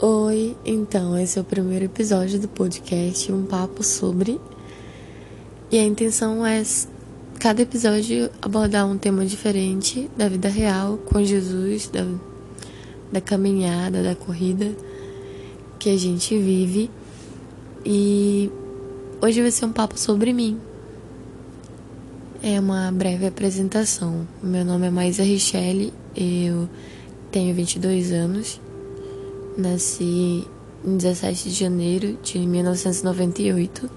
Oi, então esse é o primeiro episódio do podcast Um Papo sobre. E a intenção é cada episódio abordar um tema diferente da vida real com Jesus, da, da caminhada, da corrida que a gente vive. E hoje vai ser um papo sobre mim. É uma breve apresentação. Meu nome é Maisa Richelle, eu tenho 22 anos Nasci em 17 de janeiro de 1998.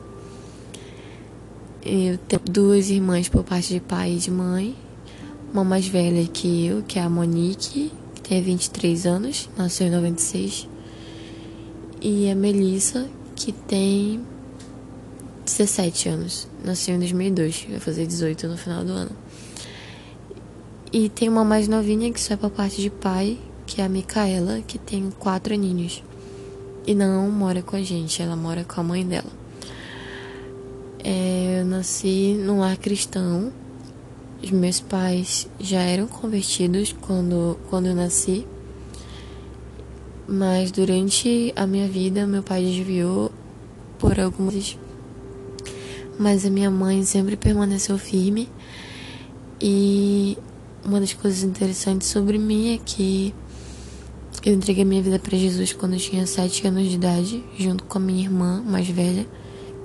Eu tenho duas irmãs por parte de pai e de mãe. Uma mais velha que eu, que é a Monique, que tem 23 anos, nasceu em 96. E a Melissa, que tem 17 anos, nasceu em 2002, vai fazer 18 no final do ano. E tem uma mais novinha que só é por parte de pai, que é a Micaela, que tem quatro aninhos. E não mora com a gente, ela mora com a mãe dela. É, eu nasci num lar cristão. Os meus pais já eram convertidos quando, quando eu nasci. Mas durante a minha vida, meu pai desviou por algumas. Mas a minha mãe sempre permaneceu firme. E uma das coisas interessantes sobre mim é que eu entreguei minha vida para Jesus quando eu tinha 7 anos de idade, junto com a minha irmã mais velha,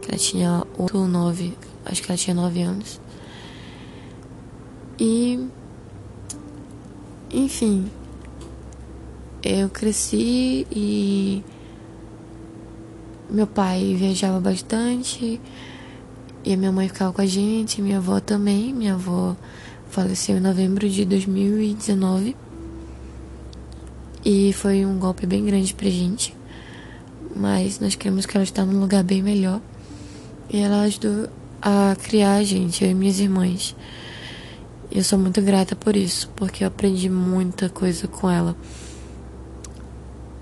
que ela tinha 8 ou 9, acho que ela tinha 9 anos. E. Enfim. Eu cresci e. Meu pai viajava bastante e a minha mãe ficava com a gente, minha avó também. Minha avó faleceu em novembro de 2019. E foi um golpe bem grande pra gente. Mas nós queremos que ela está num lugar bem melhor. E ela ajudou a criar a gente, eu e minhas irmãs. E eu sou muito grata por isso, porque eu aprendi muita coisa com ela.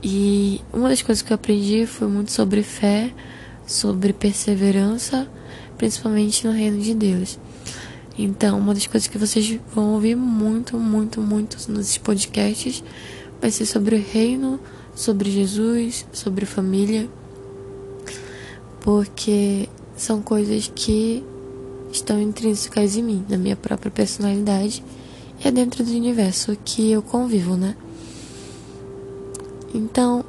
E uma das coisas que eu aprendi foi muito sobre fé, sobre perseverança, principalmente no reino de Deus. Então, uma das coisas que vocês vão ouvir muito, muito, muito nos podcasts vai ser sobre o reino, sobre Jesus, sobre família, porque são coisas que estão intrínsecas em mim, na minha própria personalidade e é dentro do universo que eu convivo, né? Então,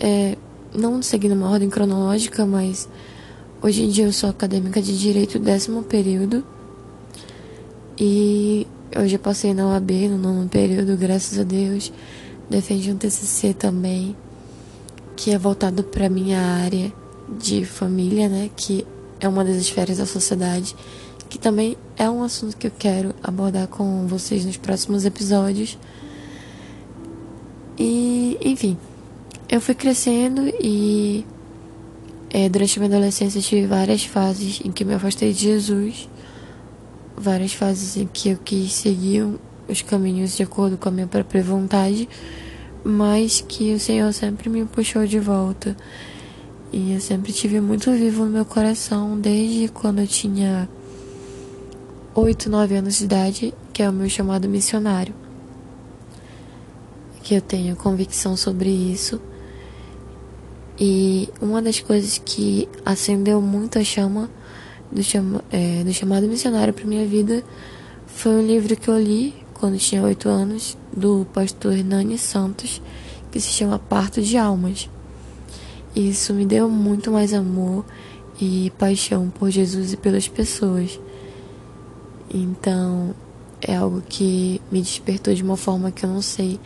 é, não seguindo uma ordem cronológica, mas hoje em dia eu sou acadêmica de direito décimo período e eu já passei na UAB no nono período, graças a Deus. Defendi um TCC também, que é voltado para minha área de família, né? Que é uma das esferas da sociedade, que também é um assunto que eu quero abordar com vocês nos próximos episódios. E, enfim, eu fui crescendo e é, durante minha adolescência tive várias fases em que me afastei de Jesus várias fases em que eu quis seguir os caminhos de acordo com a minha própria vontade, mas que o Senhor sempre me puxou de volta. E eu sempre tive muito vivo no meu coração desde quando eu tinha 8, 9 anos de idade, que é o meu chamado missionário. Que eu tenho convicção sobre isso. E uma das coisas que acendeu muito a chama do, é, do chamado missionário para minha vida foi um livro que eu li quando tinha oito anos do pastor Hernani Santos que se chama Parto de Almas. Isso me deu muito mais amor e paixão por Jesus e pelas pessoas. Então é algo que me despertou de uma forma que eu não sei,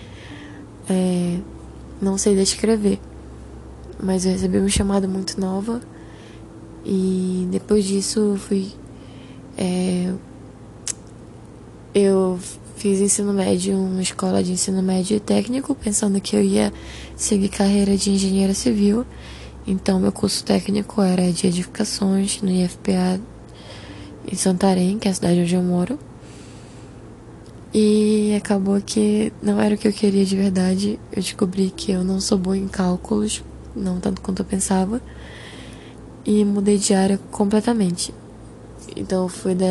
é, não sei descrever. Mas eu recebi um chamado muito nova e depois disso fui. É, eu fiz ensino médio, uma escola de ensino médio técnico, pensando que eu ia seguir carreira de engenheira civil. Então, meu curso técnico era de edificações no IFPA em Santarém, que é a cidade onde eu moro. E acabou que não era o que eu queria de verdade. Eu descobri que eu não sou boa em cálculos, não tanto quanto eu pensava e mudei de área completamente. Então fui da,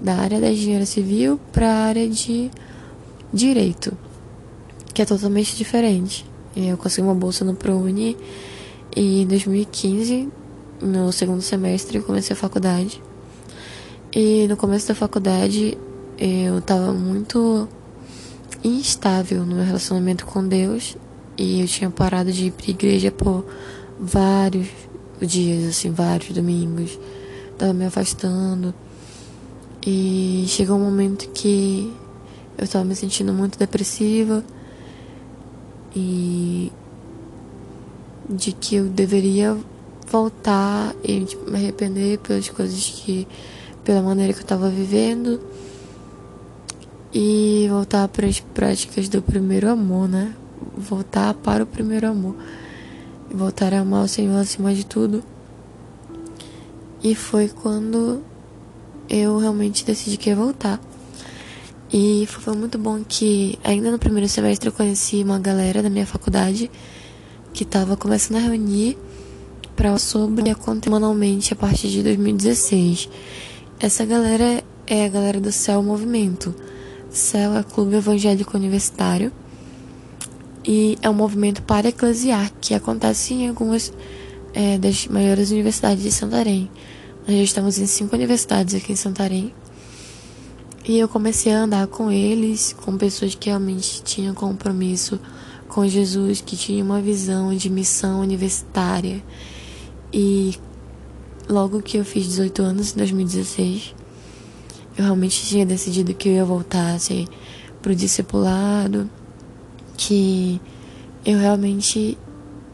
da área da engenharia civil para a área de direito, que é totalmente diferente. Eu consegui uma bolsa no ProUni e em 2015, no segundo semestre, eu comecei a faculdade. E no começo da faculdade, eu tava muito instável no meu relacionamento com Deus e eu tinha parado de ir pra igreja por vários dias, assim, vários domingos. Tava me afastando. E chegou um momento que eu tava me sentindo muito depressiva e de que eu deveria voltar e tipo, me arrepender pelas coisas que pela maneira que eu tava vivendo e voltar para as práticas do primeiro amor, né? Voltar para o primeiro amor. Voltar a amar o Senhor acima de tudo. E foi quando eu realmente decidi que ia voltar. E foi muito bom que, ainda no primeiro semestre, eu conheci uma galera da minha faculdade que estava começando a reunir para sobre acontecer semanalmente a partir de 2016. Essa galera é a galera do Céu Movimento. Céu é Clube Evangélico Universitário e é um movimento para eclesiar que acontece em algumas é, das maiores universidades de Santarém. Nós já estamos em cinco universidades aqui em Santarém. E eu comecei a andar com eles, com pessoas que realmente tinham compromisso com Jesus, que tinham uma visão de missão universitária. E logo que eu fiz 18 anos, em 2016, eu realmente tinha decidido que eu ia voltar assim, pro discipulado, que eu realmente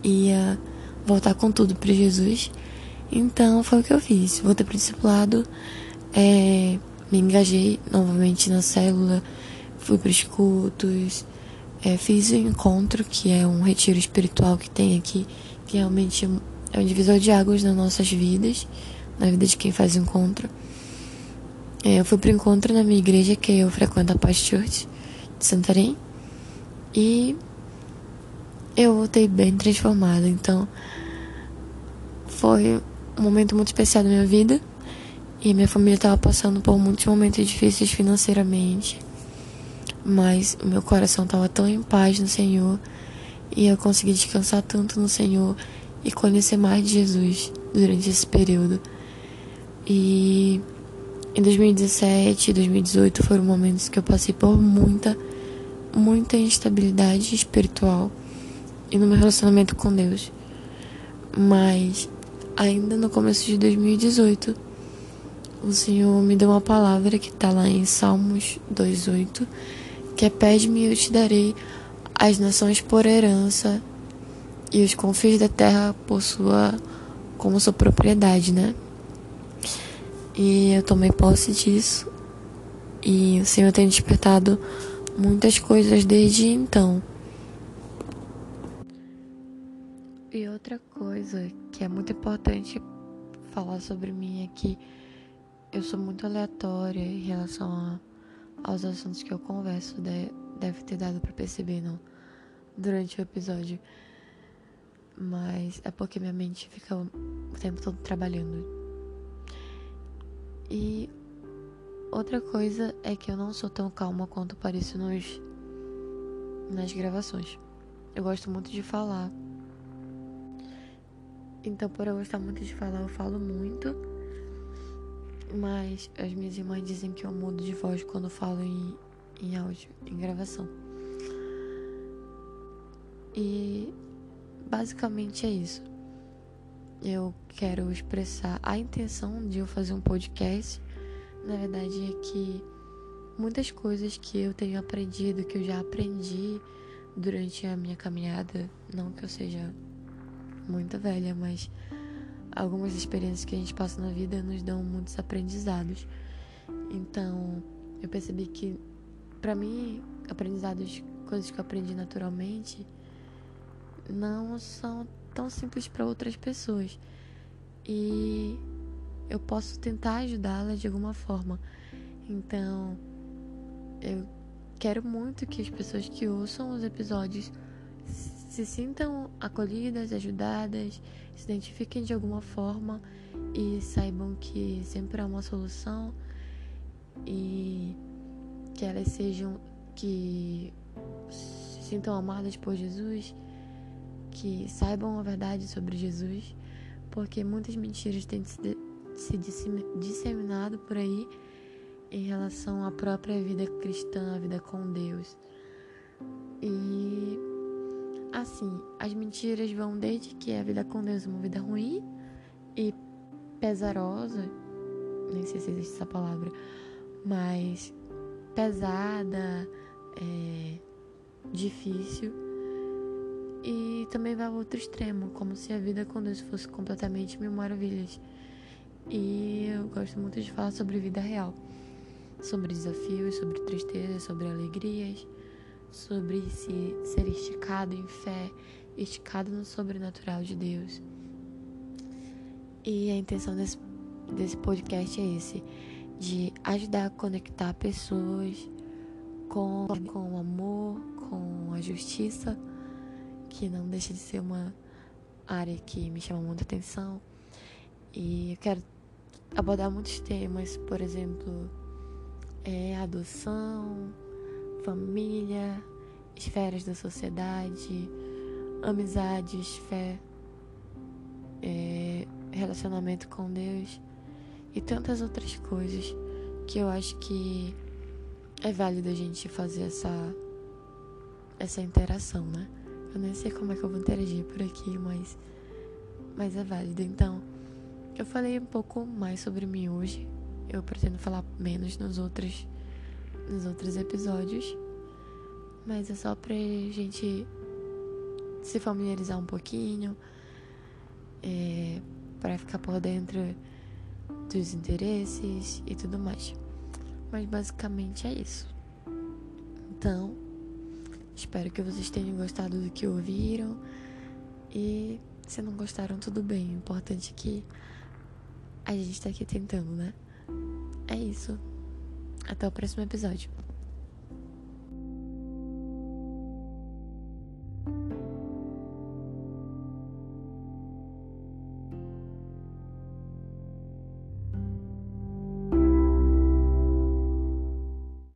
ia voltar com tudo para Jesus. Então foi o que eu fiz. Voltei pro discipulado, é, me engajei novamente na célula, fui para os cultos, é, fiz o encontro, que é um retiro espiritual que tem aqui, que realmente é um divisor de águas nas nossas vidas, na vida de quem faz o encontro. É, eu fui pro encontro na minha igreja, que eu frequento a Paz Church de Santarém. E eu voltei bem transformada. Então, foi um momento muito especial da minha vida. E minha família estava passando por muitos momentos difíceis financeiramente. Mas o meu coração estava tão em paz no Senhor. E eu consegui descansar tanto no Senhor e conhecer mais de Jesus durante esse período. E em 2017 e 2018 foram momentos que eu passei por muita, muita instabilidade espiritual e no meu relacionamento com Deus. Mas ainda no começo de 2018, o Senhor me deu uma palavra que está lá em Salmos 2:8, que é pede-me e eu te darei as nações por herança e os confins da terra por sua como sua propriedade, né? E eu tomei posse disso. E o Senhor tem despertado muitas coisas desde então. E outra coisa que é muito importante falar sobre mim é que eu sou muito aleatória em relação a, aos assuntos que eu converso. deve ter dado para perceber não, durante o episódio. Mas é porque minha mente fica o tempo todo trabalhando e outra coisa é que eu não sou tão calma quanto pareço nos nas gravações. Eu gosto muito de falar. Então, por eu gostar muito de falar, eu falo muito. Mas as minhas irmãs dizem que eu mudo de voz quando falo em, em áudio, em gravação. E basicamente é isso eu quero expressar a intenção de eu fazer um podcast. Na verdade, é que muitas coisas que eu tenho aprendido, que eu já aprendi durante a minha caminhada, não que eu seja muito velha, mas algumas experiências que a gente passa na vida nos dão muitos aprendizados. Então, eu percebi que para mim, aprendizados, coisas que eu aprendi naturalmente, não são tão simples para outras pessoas. E eu posso tentar ajudá-las de alguma forma. Então, eu quero muito que as pessoas que ouçam os episódios se sintam acolhidas, ajudadas, se identifiquem de alguma forma e saibam que sempre há uma solução e que elas sejam que se sintam amadas por Jesus que saibam a verdade sobre Jesus, porque muitas mentiras têm se disseminado por aí em relação à própria vida cristã, a vida com Deus. E assim, as mentiras vão desde que a vida com Deus é uma vida ruim e pesarosa, nem sei se existe essa palavra, mas pesada, é, difícil. E também vai ao outro extremo, como se a vida com Deus fosse completamente mil maravilhas. E eu gosto muito de falar sobre vida real, sobre desafios, sobre tristezas, sobre alegrias, sobre se ser esticado em fé, esticado no sobrenatural de Deus. E a intenção desse, desse podcast é esse, de ajudar a conectar pessoas com, com o amor, com a justiça, que não deixa de ser uma área que me chama muita atenção. E eu quero abordar muitos temas, por exemplo, é, adoção, família, esferas da sociedade, amizades, fé, é, relacionamento com Deus e tantas outras coisas que eu acho que é válido a gente fazer essa essa interação, né? Eu nem sei como é que eu vou interagir por aqui, mas mas é válido. Então, eu falei um pouco mais sobre mim hoje. Eu pretendo falar menos nos outros nos outros episódios, mas é só pra gente se familiarizar um pouquinho, é, para ficar por dentro dos interesses e tudo mais. Mas basicamente é isso. Então, espero que vocês tenham gostado do que ouviram. E se não gostaram, tudo bem. O importante é que a gente tá aqui tentando, né? É isso. Até o próximo episódio.